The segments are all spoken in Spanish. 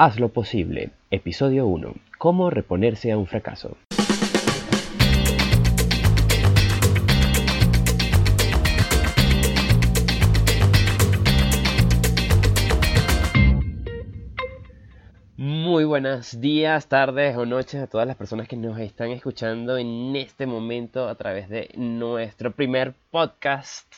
Haz lo posible, episodio 1. ¿Cómo reponerse a un fracaso? Muy buenos días, tardes o noches a todas las personas que nos están escuchando en este momento a través de nuestro primer podcast.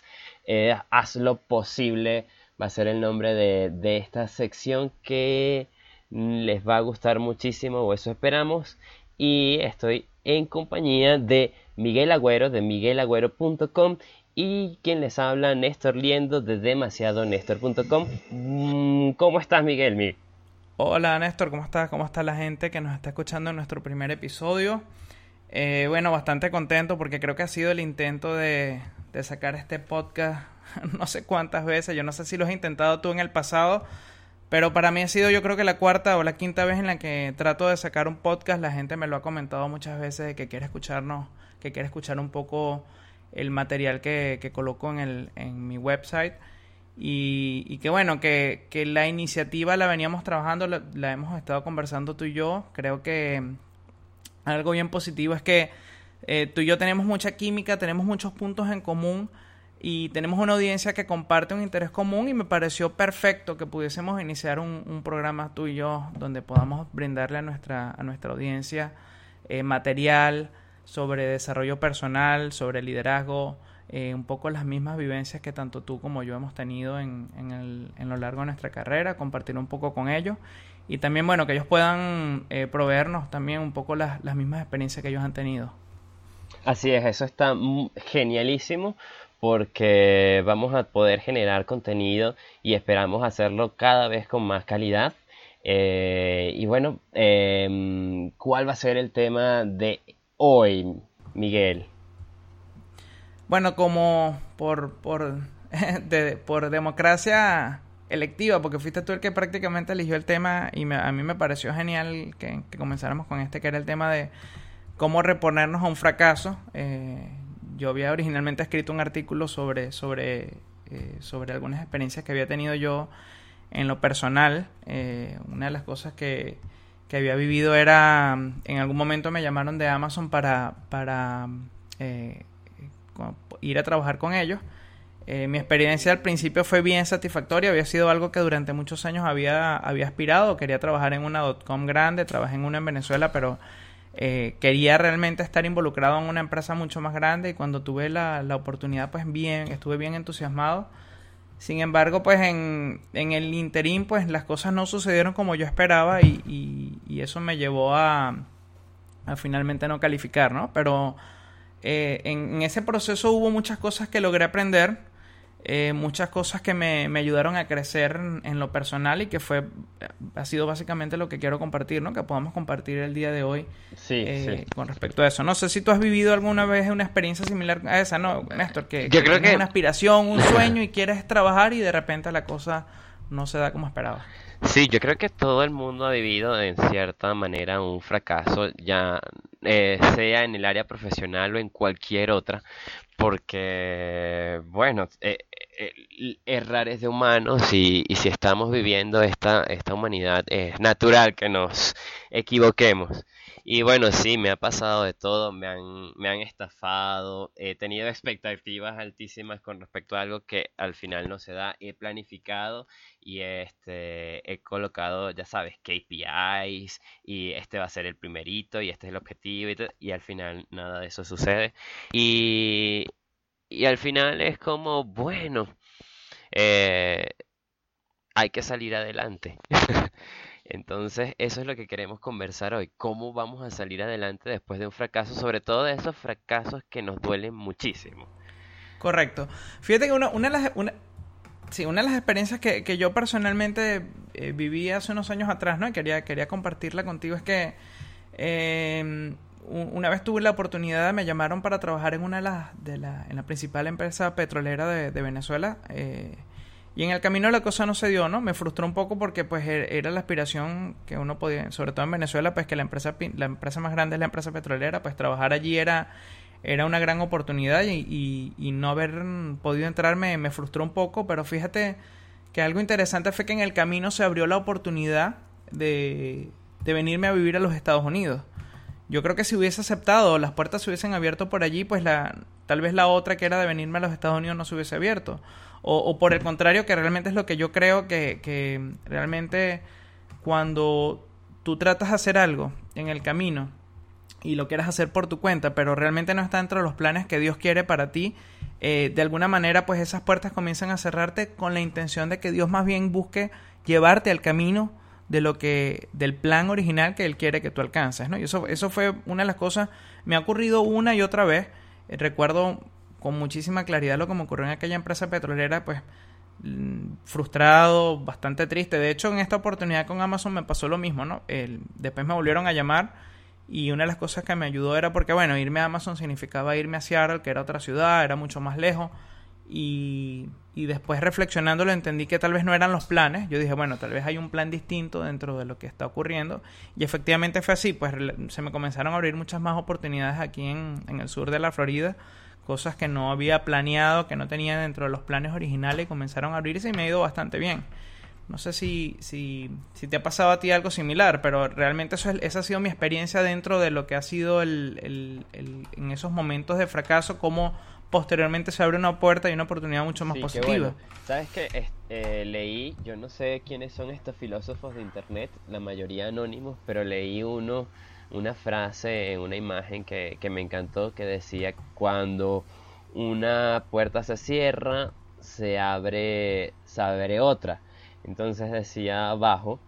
Eh, haz lo posible va a ser el nombre de, de esta sección que les va a gustar muchísimo, o eso esperamos. Y estoy en compañía de Miguel Agüero, de miguelagüero.com y quien les habla, Néstor Liendo, de demasiadonestor.com. Mm, ¿Cómo estás, Miguel? Hola, Néstor, ¿cómo estás? ¿Cómo está la gente que nos está escuchando en nuestro primer episodio? Eh, bueno, bastante contento porque creo que ha sido el intento de, de sacar este podcast no sé cuántas veces. Yo no sé si lo has intentado tú en el pasado pero para mí ha sido yo creo que la cuarta o la quinta vez en la que trato de sacar un podcast. La gente me lo ha comentado muchas veces de que quiere escucharnos, que quiere escuchar un poco el material que, que coloco en, el, en mi website. Y, y que bueno, que, que, la iniciativa la veníamos trabajando, la, hemos estado conversando tú y yo. Creo que algo bien positivo es que eh, tú y yo tenemos mucha química, tenemos muchos puntos en común y tenemos una audiencia que comparte un interés común y me pareció perfecto que pudiésemos iniciar un, programa tú y yo donde podamos brindarle a nuestra, a nuestra audiencia eh, material sobre desarrollo personal, sobre liderazgo, eh, un poco las mismas vivencias que tanto tú como yo hemos tenido en, en, el, en lo largo de nuestra carrera, compartir un poco con ellos y también, bueno, que ellos puedan eh, proveernos también un poco las, las mismas experiencias que ellos han tenido. Así es, eso está genialísimo porque vamos a poder generar contenido y esperamos hacerlo cada vez con más calidad. Eh, y bueno, em, ¿cuál va a ser el tema de hoy, Miguel? Bueno, como por, por, por democracia electiva, porque fuiste tú el que prácticamente eligió el tema y a mí me pareció genial que, comenzáramos con este, que era el tema de cómo reponernos a un fracaso. Eh, yo había originalmente escrito un artículo sobre, sobre, eh, sobre algunas experiencias que había tenido yo en lo personal. Eh, una de las cosas que, que, había vivido era, en algún momento me llamaron de Amazon para, para eh, ir a trabajar con ellos. mi experiencia al principio fue bien satisfactoria, había sido algo que durante muchos años había, había aspirado, quería trabajar en una .com grande, trabajé en una en Venezuela, pero eh, quería realmente estar involucrado en una empresa mucho más grande y cuando tuve la, la oportunidad, pues bien, estuve bien entusiasmado. Sin embargo, pues en, en, el interín, pues las cosas no sucedieron como yo esperaba y, eso me llevó a, a, finalmente no calificar, ¿no? Pero eh, en, ese proceso hubo muchas cosas que logré aprender eh, muchas cosas que me, me, ayudaron a crecer en, lo personal y que fue ha sido básicamente lo que quiero compartir, ¿no? Que podamos compartir el día de hoy eh, con respecto a eso. No sé si tú has vivido alguna vez una experiencia similar a esa, ¿no, Néstor? Que, Yo creo que una aspiración, un sueño y quieres trabajar y de repente la cosa no se da como esperaba. Sí, yo creo que todo el mundo ha vivido en cierta manera un fracaso, ya eh, sea en el área profesional o en cualquier otra, porque, bueno, eh, eh, errar es de humanos y, y, si estamos viviendo esta, esta humanidad es natural que nos equivoquemos. Y bueno, sí, me ha pasado de todo, me han, me han estafado, he tenido expectativas altísimas con respecto a algo que al final no se da, he planificado y este, he colocado, ya sabes, KPIs y este va a ser el primerito y este es el objetivo y, y al final nada de eso sucede. Y, y al final es como, bueno, eh, hay que salir adelante. Entonces, eso es lo que queremos conversar hoy. ¿Cómo vamos a salir adelante después de un fracaso? Sobre todo de esos fracasos que nos duelen muchísimo. Correcto. Fíjate que una, una de las... Una... Sí, una de las experiencias que, que yo personalmente eh, viví hace unos años atrás, ¿no? Y quería, quería compartirla contigo, es que eh, una vez tuve la oportunidad, me llamaron para trabajar en una de las, de la, en la principal empresa petrolera de, de Venezuela. Eh, y en el camino la cosa no se dio, ¿no? Me frustró un poco porque pues e-, era la aspiración que uno podía, sobre todo en Venezuela, pues que la empresa, la empresa más grande es la empresa petrolera, pues trabajar allí era, era una gran oportunidad y, y, no haber podido entrar me, me, frustró un poco, pero fíjate que algo interesante fue que en el camino se abrió la oportunidad de, de venirme a vivir a los Estados Unidos. Yo creo que si hubiese aceptado, las puertas se hubiesen abierto por allí, pues la, tal vez la otra que era de venirme a los Estados Unidos no se hubiese abierto. O, o por el contrario, que realmente es lo que yo creo que, que realmente cuando tú tratas de hacer algo en el camino y lo quieres hacer por tu cuenta, pero realmente no está dentro de los planes que Dios quiere para ti, eh, de alguna manera pues esas puertas comienzan a cerrarte con la intención de que Dios más bien busque llevarte al camino de lo que del plan original que él quiere que tú alcances, ¿no? Y eso eso fue una de las cosas me ha ocurrido una y otra vez. Recuerdo con muchísima claridad lo que me ocurrió en aquella empresa petrolera, pues mm, frustrado, bastante triste. De hecho, en esta oportunidad con Amazon me pasó lo mismo, ¿no? El, después me volvieron a llamar y una de las cosas que me ayudó era porque, bueno, irme a Amazon significaba irme a Seattle, que era otra ciudad, era mucho más lejos. Y, y después reflexionándolo entendí que tal vez no eran los planes. Yo dije, bueno, tal vez hay un plan distinto dentro de lo que está ocurriendo. Y efectivamente fue así, pues se me comenzaron a abrir muchas más oportunidades aquí en, en el sur de la Florida. Cosas que no había planeado, que no tenía dentro de los planes originales comenzaron a abrirse y me ha ido bastante bien. No sé si, si, si te ha pasado a ti algo similar, pero realmente eso es, esa ha sido mi experiencia dentro de lo que ha sido el, el, el, en esos momentos de fracaso, cómo posteriormente se abre una puerta y una oportunidad mucho más Sí, qué positiva. bueno. ¿Sabes qué? Eh, leí, yo no sé quiénes son estos filósofos de internet, la mayoría anónimos, pero leí uno, una frase en una imagen que, que me encantó que decía, cuando una puerta se cierra, se abre, se abre otra. Entonces decía abajo,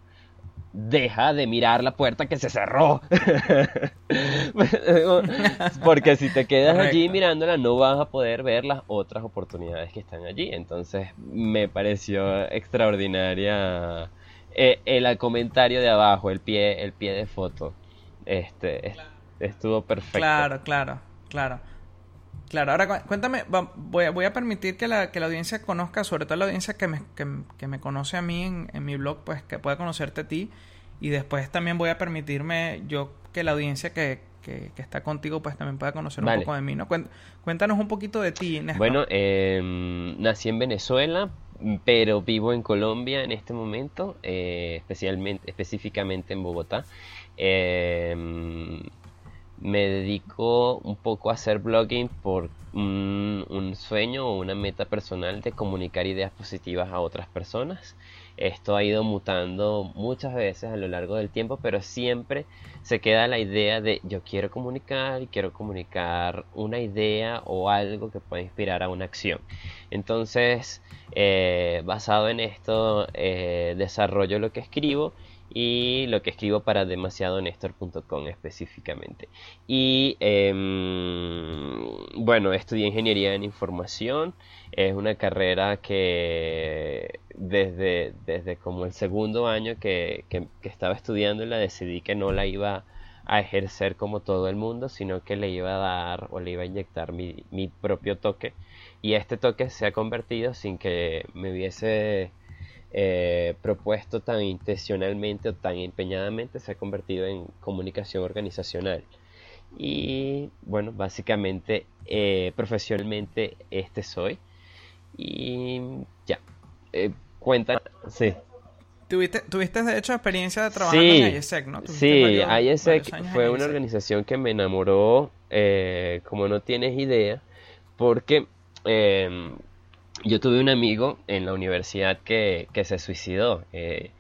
deja de mirar la puerta que se cerró. Porque si te quedas allí mirándola no vas a poder ver las otras oportunidades que están allí. Entonces me pareció extraordinaria eh, el comentario de abajo, el pie, el pie de foto. Este es- estuvo perfecto. Claro, claro, claro. Claro, ahora cu- cuéntame, voy a, voy a permitir que la, que la audiencia conozca, sobre todo la audiencia que me, que, que me conoce a mí en, en mi blog, pues que pueda conocerte a ti. Y después también voy a permitirme yo que la audiencia que, que, que está contigo, pues también pueda conocer un Vale. poco de mí, ¿no? Cuéntanos un poquito de ti, Néstor. Bueno, em, nací en Venezuela, pero vivo en Colombia en este momento, eh, especialmente, específicamente en Bogotá. Em, me dedico un poco a hacer blogging por un, un sueño o una meta personal de comunicar ideas positivas a otras personas. Esto ha ido mutando muchas veces a lo largo del tiempo, pero siempre se queda la idea de yo quiero comunicar y quiero comunicar una idea o algo que pueda inspirar a una acción. Entonces, eh, basado en esto, eh, desarrollo lo que escribo y lo que escribo para demasiadonestor.com específicamente. Y em, bueno, estudié ingeniería en información. Es una carrera que desde, desde como el segundo año que, que, que estaba estudiando la decidí que no la iba a ejercer como todo el mundo, sino que le iba a dar o le iba a inyectar mi, mi propio toque. Y este toque se ha convertido sin que me hubiese eh, propuesto tan intencionalmente o tan empeñadamente, se ha convertido en comunicación organizacional. Y bueno, básicamente, eh, profesionalmente, este soy. Y ya, eh, cuenta, sí. Tuviste, tuviste de hecho experiencia de trabajando Sí, en IESEC, ¿no? Sí, varios- IESEC fue una IESEC. organización que me enamoró, eh, como no tienes idea, porque eh, yo tuve un amigo en la universidad que, que se suicidó. eh,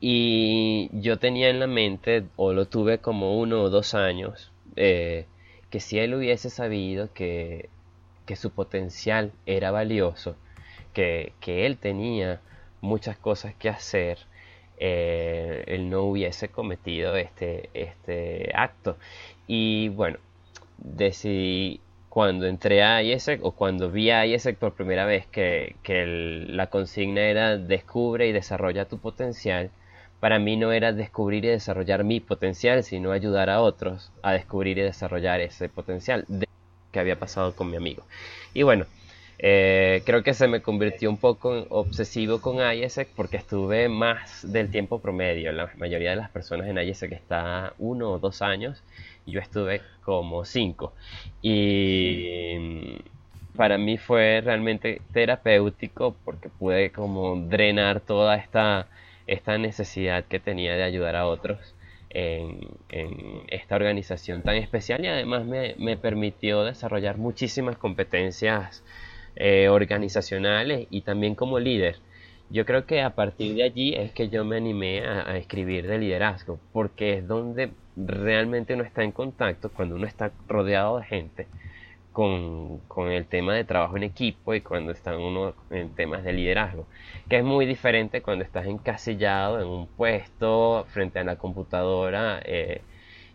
y yo tenía en la mente, o lo tuve como uno o dos años, eh, que si él hubiese sabido que, que su potencial era valioso, que, que él tenía muchas cosas que hacer, eh, él no hubiese cometido este, este acto. Y bueno, decidí cuando entré a IESEC o cuando vi a IESEC por primera vez que, que el- la consigna era descubre y desarrolla tu potencial, para mí no era descubrir y desarrollar mi potencial, sino ayudar a otros a descubrir y desarrollar ese potencial de que había pasado con mi amigo. Y bueno, eh, creo que se me convirtió un poco obsesivo con IESEC porque estuve más del tiempo promedio. La mayoría de las personas en IESEC está uno o dos años yo estuve como cinco. Y para mí fue realmente terapéutico porque pude como drenar toda esta esta necesidad que tenía de ayudar a otros en, esta organización tan especial y además me, permitió desarrollar muchísimas competencias eh, organizacionales y también como líder. Yo creo que a partir de allí es que yo me animé a, escribir de liderazgo, porque es donde realmente uno está en contacto, cuando uno está rodeado de gente, con, con, el tema de trabajo en equipo y cuando está uno en temas de liderazgo, que es muy diferente cuando estás encasillado en un puesto frente a la computadora eh,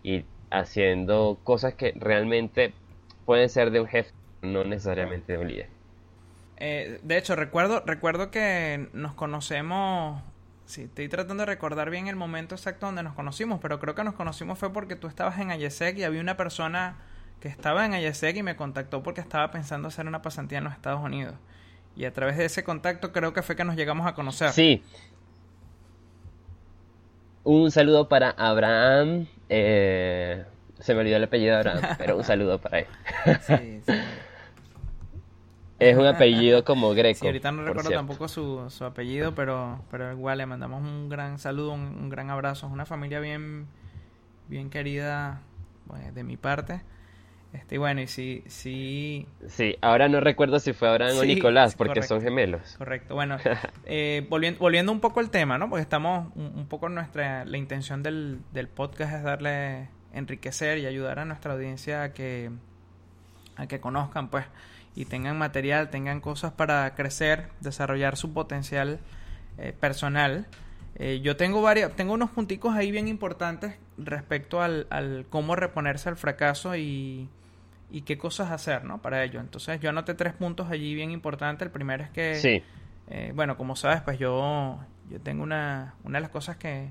y haciendo cosas que realmente pueden ser de un jefe, no necesariamente de un líder. Eh, de hecho, recuerdo, recuerdo que nos conocemos. Sí, estoy tratando de recordar bien el momento exacto donde nos conocimos, pero creo que nos conocimos fue porque tú estabas en Ayesec y había una persona que estaba en Ayesec y me contactó porque estaba pensando hacer una pasantía en los Estados Unidos. Y a través de ese contacto creo que fue que nos llegamos a conocer. Sí. Un saludo para Abraham. Eh, se me olvidó el apellido de Abraham, pero un saludo para él. sí, sí. Es un apellido como greco. Sí, ahorita no recuerdo tampoco su, su, apellido, pero, pero igual le mandamos un gran saludo, un, gran abrazo. Es una familia bien, bien querida pues, de mi parte. Este, y bueno, y sí, sí. Sí, ahora no recuerdo si fue Abraham o Nicolás, porque son gemelos. Correcto. Bueno, eh, volviendo, volviendo un poco al tema, ¿no? Porque estamos un, un, poco nuestra. La intención del, del podcast es darle, enriquecer y ayudar a nuestra audiencia a que, a que conozcan, pues y tengan material, tengan cosas para crecer, desarrollar su potencial eh, personal. Eh, yo tengo varios, tengo unos punticos ahí bien importantes respecto al, al cómo reponerse al fracaso y, y, qué cosas hacer, ¿no? Para ello. Entonces yo anoté tres puntos allí bien importantes. El primero es que, sí. Eh, bueno, como sabes, pues yo, yo tengo una, una de las cosas que,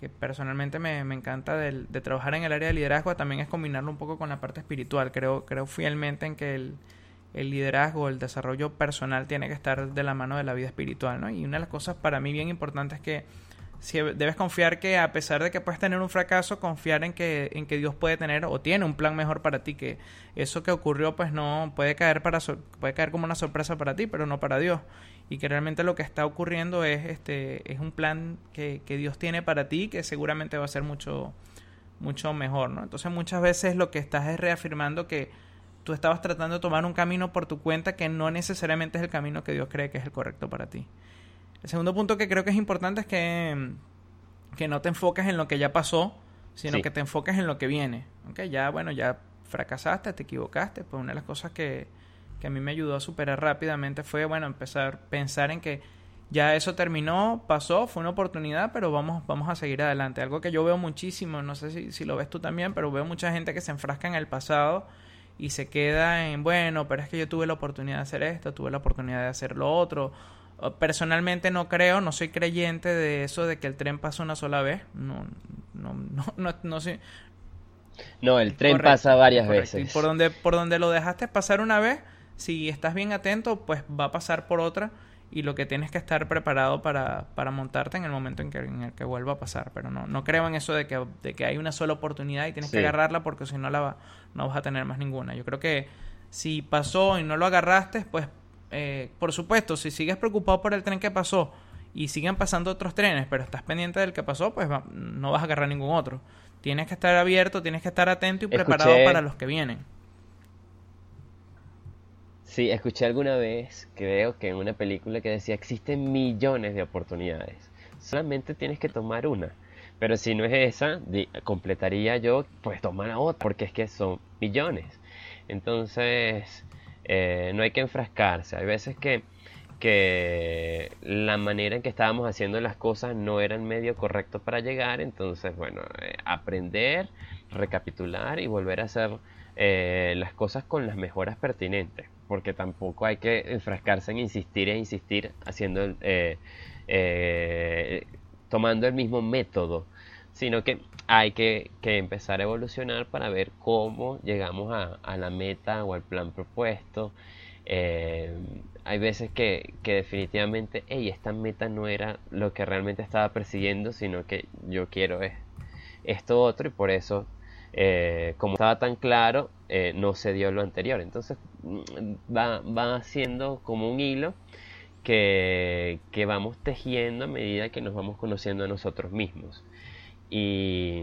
que personalmente me, me encanta de, de, trabajar en el área de liderazgo también es combinarlo un poco con la parte espiritual. Creo, creo fielmente en que el, el liderazgo, el desarrollo personal tiene que estar de la mano de la vida espiritual, ¿no? Y una de las cosas para mí bien importantes es que si debes confiar que a pesar de que puedes tener un fracaso, confiar en que, en que Dios puede tener o tiene un plan mejor para ti, que eso que ocurrió pues no puede caer para puede caer como una sorpresa para ti, pero no para Dios. Y que realmente lo que está ocurriendo es este es un plan que, que Dios tiene para ti que seguramente va a ser mucho mucho mejor, ¿no? Entonces muchas veces lo que estás es reafirmando que tú estabas tratando de tomar un camino por tu cuenta que no necesariamente es el camino que Dios cree que es el correcto para ti. El segundo punto que creo que es importante es que, que no te enfoques en lo que ya pasó, sino que te enfoques en lo que viene. ¿okay? Ya, bueno, ya fracasaste, te equivocaste, pues una de las cosas que, que a mí me ayudó a superar rápidamente fue, bueno, empezar a pensar en que ya eso terminó, pasó, fue una oportunidad, pero vamos, vamos a seguir adelante. Algo que yo veo muchísimo, no sé si, si lo ves tú también, pero veo mucha gente que se enfrasca en el pasado y se queda en, bueno, pero es que yo tuve la oportunidad de hacer esto, tuve la oportunidad de hacer lo otro. Personalmente no creo, no soy creyente de eso de que el tren pasa una sola vez. No, no, no, no, no sé. No, el tren pasa varias veces. Y por donde, por donde lo dejaste pasar una vez, si estás bien atento, pues va a pasar por otra y lo que tienes que estar preparado para, para montarte en el momento en, que, en el que vuelva a pasar. Pero no, no creo en eso de que, de que hay una sola oportunidad y tienes que agarrarla porque si no la va, no vas a tener más ninguna. Yo creo que si pasó y no lo agarraste, pues eh, por supuesto, si sigues preocupado por el tren que pasó y siguen pasando otros trenes, pero estás pendiente del que pasó, pues no vas a agarrar ningún otro. Tienes que estar abierto, tienes que estar atento y preparado para los que vienen. Sí, escuché alguna vez, creo que en una película que decía existen millones de oportunidades. Solamente tienes que tomar una. Pero si no es esa, completaría yo, pues toma la otra, porque es que son millones. Entonces, eh, no hay que enfrascarse. Hay veces que, que la manera en que estábamos haciendo las cosas no era el medio correcto para llegar. Entonces, bueno, eh, aprender, recapitular y volver a hacer eh, las cosas con las mejoras pertinentes porque tampoco hay que enfrascarse en insistir e insistir haciendo eh, eh, tomando el mismo método sino que hay que, empezar a evolucionar para ver cómo llegamos a, la meta o al plan propuesto. Eh, hay veces que, que definitivamente hey, esta meta no era lo que realmente estaba persiguiendo sino que yo quiero esto otro y por eso eh, como estaba tan claro, no se dio lo anterior. Entonces, va, va siendo como un hilo que, vamos tejiendo a medida que nos vamos conociendo a nosotros mismos. Y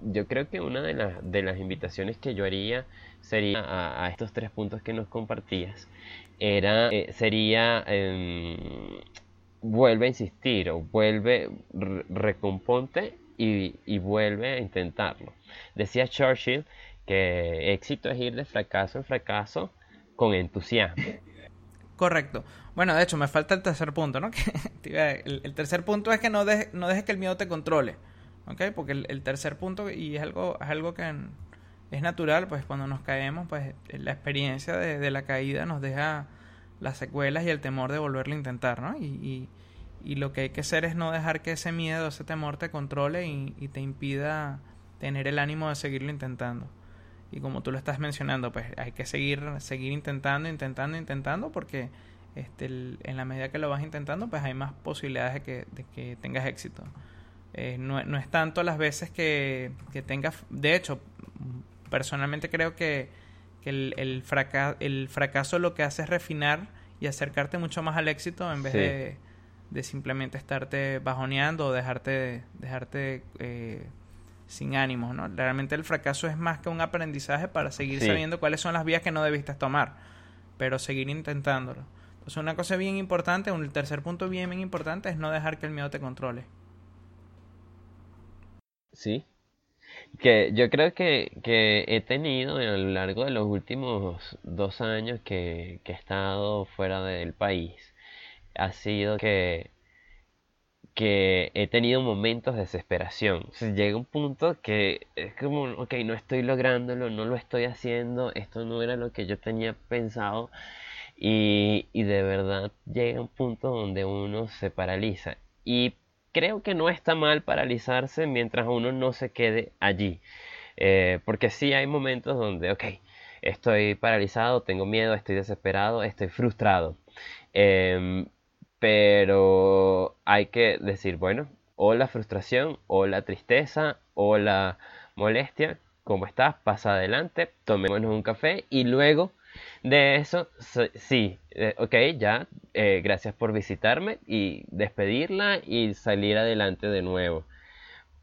yo creo que una de, las de las invitaciones que yo haría sería a, estos tres puntos que nos compartías, era, eh, sería, em, vuelve a insistir o vuelve, recomponte y, vuelve a intentarlo. Decía Churchill que éxito es ir de fracaso en fracaso con entusiasmo. Correcto. Bueno, de hecho, me falta el tercer punto, ¿no? el, el, tercer punto es que no, dejes no dejes que el miedo te controle. ¿Ok? Porque el, tercer punto, y es algo, es algo que es natural, pues cuando nos caemos, pues la experiencia de, la caída nos deja las secuelas y el temor de volverlo a intentar, ¿no? Y, lo que hay que hacer es no dejar que ese miedo, ese temor te controle y, y te impida tener el ánimo de seguirlo intentando. Y como tú lo estás mencionando, pues hay que seguir, seguir intentando, intentando, intentando, porque este, en la medida que lo vas intentando, pues hay más posibilidades de que, de que tengas éxito. Eh, no, no, es tanto las veces que, que tengas... De hecho, personalmente creo que, que el, el, el, fracaso lo que hace es refinar y acercarte mucho más al éxito en vez de, de, simplemente estarte bajoneando o dejarte, dejarte eh, sin ánimos. ¿no? Realmente el fracaso es más que un aprendizaje para seguir sabiendo cuáles son las vías que no debiste tomar, pero seguir intentándolo. Entonces una cosa bien importante, un tercer punto bien, bien importante es no dejar que el miedo te controle. Sí. Que yo creo que, que he tenido a lo largo de los últimos dos años que, que he estado fuera del país, ha sido que, que he tenido momentos de desesperación. llega un punto que es como, ok, no estoy lográndolo, no lo estoy haciendo, esto no era lo que yo tenía pensado. Y, y de verdad llega un punto donde uno se paraliza. Y creo que no está mal paralizarse mientras uno no se quede allí. Eh, porque sí hay momentos donde, ok, estoy paralizado, tengo miedo, estoy desesperado, estoy frustrado. Em, pero hay que decir, bueno, o la frustración, o la tristeza, o la molestia, ¿cómo estás? Pasa adelante, tomémonos un café y luego de eso, sí, eh, ok, ya, eh, gracias por visitarme y despedirla y salir adelante de nuevo.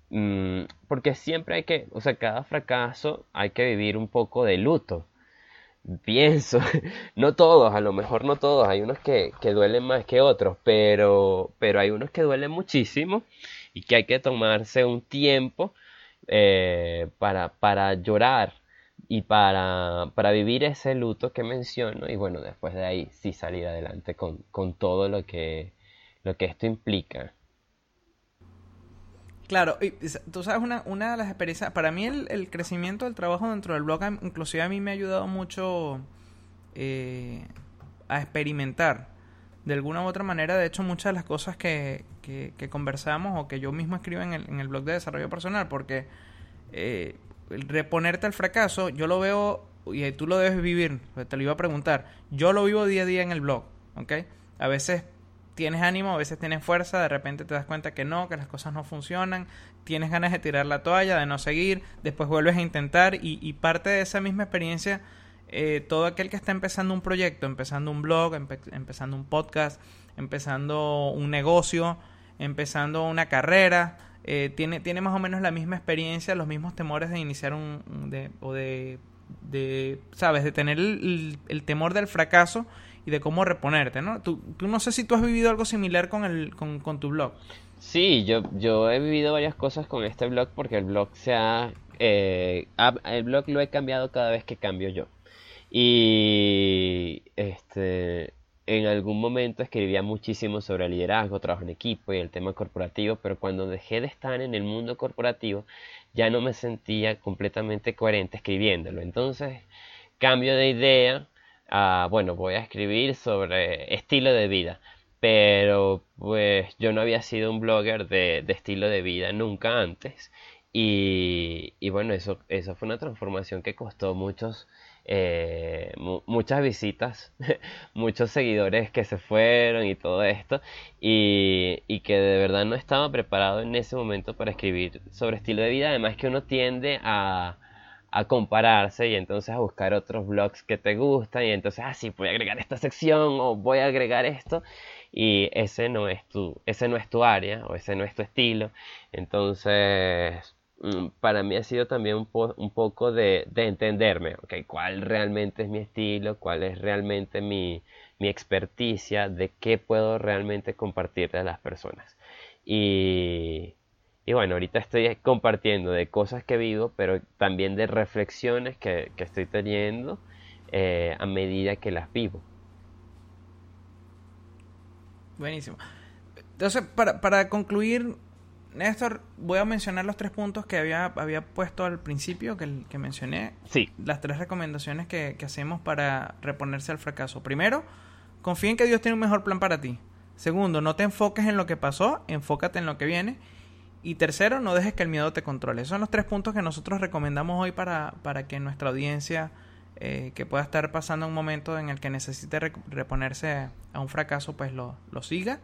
Mm, porque siempre hay que, o sea, cada fracaso hay que vivir un poco de luto. Pienso, no todos, a lo mejor no todos, hay unos que, que duelen más que otros, pero, pero hay unos que duelen muchísimo y que hay que tomarse un tiempo eh, para, para llorar y para, para, vivir ese luto que menciono y bueno, después de ahí sí salir adelante con, con todo lo que, lo que esto implica. Claro, y tú sabes, una, una de las experiencias, para mí el, el, crecimiento del trabajo dentro del blog, inclusive a mí me ha ayudado mucho eh, a experimentar. De alguna u otra manera, de hecho, muchas de las cosas que, que, conversamos o que yo mismo escribo en el, en el blog de desarrollo personal, porque eh, reponerte al fracaso, yo lo veo, y tú lo debes vivir, te lo iba a preguntar, yo lo vivo día a día en el blog, ¿ok? A veces tienes ánimo, a veces tienes fuerza, de repente te das cuenta que no, que las cosas no funcionan, tienes ganas de tirar la toalla, de no seguir, después vuelves a intentar y, parte de esa misma experiencia, eh, todo aquel que está empezando un proyecto, empezando un blog, empezando un podcast, empezando un negocio, empezando una carrera, eh, tiene, tiene más o menos la misma experiencia, los mismos temores de iniciar un... De, o de, de, ¿sabes? De tener el, temor del fracaso y de cómo reponerte, ¿no? Tú, no sé si tú has vivido algo similar con, el, con, tu blog. Sí, yo, yo he vivido varias cosas con este blog porque el blog se ha, eh, el blog lo he cambiado cada vez que cambio yo. Y este en algún momento escribía muchísimo sobre liderazgo, trabajo en equipo y el tema corporativo, pero cuando dejé de estar en el mundo corporativo ya no me sentía completamente coherente escribiéndolo. Entonces cambio de idea, bueno, voy a escribir sobre estilo de vida, pero pues yo no había sido un blogger de, estilo de vida nunca antes. Y, y bueno, eso, eso fue una transformación que costó muchos eh, muchas visitas, muchos seguidores que se fueron y todo esto, y, y, que de verdad no estaba preparado en ese momento para escribir sobre estilo de vida, además que uno tiende a, a compararse y entonces a buscar otros blogs que te gustan y entonces, ah, sí, voy a agregar esta sección o voy a agregar esto y ese no es tu, ese no es tu área o ese no es tu estilo. Entonces, mm, para mí ha sido también un, poco de, de, entenderme, okay, cuál realmente es mi estilo, cuál es realmente mi, mi experticia, de qué puedo realmente compartirle a las personas. Y, y bueno, ahorita estoy compartiendo de cosas que vivo, pero también de reflexiones que, estoy teniendo eh, a medida que las vivo. Buenísimo. Entonces, para, para concluir, Néstor, voy a mencionar los tres puntos que había, había puesto al principio, que, que mencioné. Sí. Las tres recomendaciones que, que hacemos para reponerse al fracaso. Primero, confía en que Dios tiene un mejor plan para ti. Segundo, no te enfoques en lo que pasó, enfócate en lo que viene. Y tercero, no dejes que el miedo te controle. Esos son los tres puntos que nosotros recomendamos hoy para, para que nuestra audiencia eh, que pueda estar pasando un momento en el que necesite reponerse a un fracaso, pues lo, lo siga.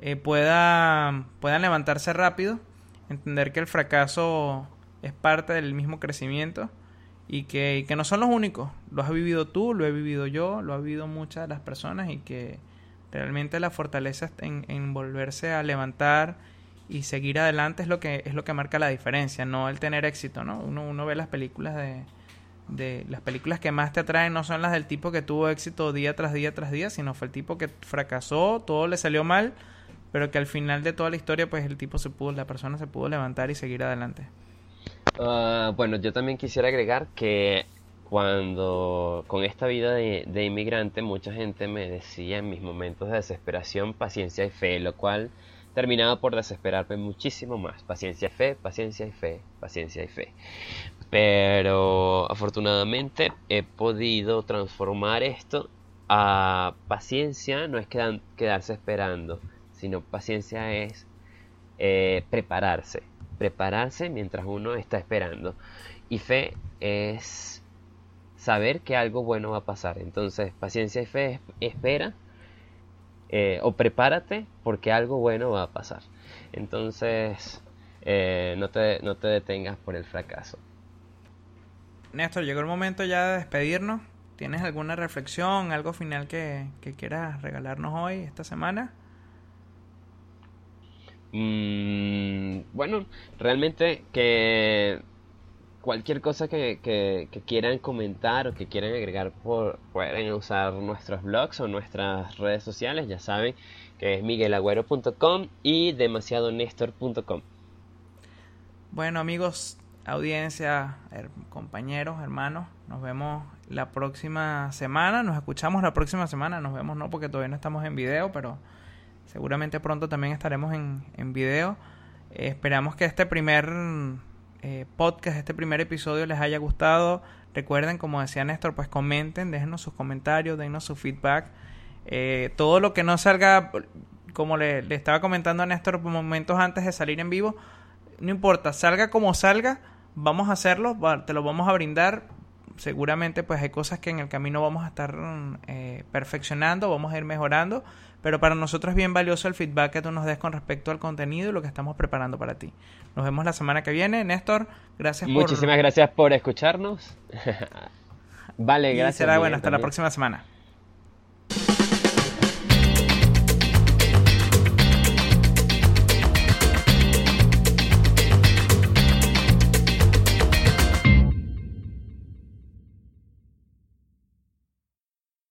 Eh, pueda, puedan levantarse rápido, entender que el fracaso es parte del mismo crecimiento y que, que no son los únicos. Lo has vivido tú, lo he vivido yo, lo ha vivido muchas de las personas y que realmente la fortaleza en, en volverse a levantar y seguir adelante es lo que es lo que marca la diferencia, no el tener éxito, ¿no? Uno, uno ve las películas de, de las películas que más te atraen no son las del tipo que tuvo éxito día tras día tras día, sino fue el tipo que fracasó, todo le salió mal, pero que al final de toda la historia pues el tipo se pudo, la persona se pudo levantar y seguir adelante. Ah, bueno, yo también quisiera agregar que cuando con esta vida de, de, inmigrante mucha gente me decía en mis momentos de desesperación paciencia y fe, lo cual terminaba por desesperarme muchísimo más. Paciencia y fe, paciencia y fe, paciencia y fe. Pero afortunadamente he podido transformar esto a paciencia, no es quedarse esperando, sino paciencia es eh, prepararse, prepararse mientras uno está esperando. Y fe es saber que algo bueno va a pasar. Entonces, paciencia y fe espera eh, o prepárate porque algo bueno va a pasar. Entonces, eh, no, te, no te detengas por el fracaso. Néstor, llegó el momento ya de despedirnos. ¿Tienes alguna reflexión, algo final que, quieras regalarnos hoy, esta semana? Mm, bueno, realmente que cualquier cosa que, quieran comentar o que quieran agregar por, pueden usar nuestros blogs o nuestras redes sociales, ya saben que es miguelagüero.com y demasiadonestor.com. Bueno amigos, audiencia, compañeros, hermanos, nos vemos la próxima semana, nos escuchamos la próxima semana, nos vemos no porque todavía no estamos en video, pero seguramente pronto también estaremos en, en video. esperamos que este primer eh, podcast, este primer episodio les haya gustado. Recuerden, como decía Néstor, pues comenten, déjenos sus comentarios, denos su feedback. Eh, todo lo que no salga, como le, estaba comentando a Néstor momentos antes de salir en vivo, no importa, salga como salga, vamos a hacerlo, te lo vamos a brindar. Seguramente pues hay cosas que en el camino vamos a estar eh, perfeccionando, vamos a ir mejorando, pero para nosotros es bien valioso el feedback que tú nos des con respecto al contenido y lo que estamos preparando para ti. Nos vemos la semana que viene. Néstor, gracias Muchísimas gracias por escucharnos. vale, gracias. será bueno, hasta la próxima semana.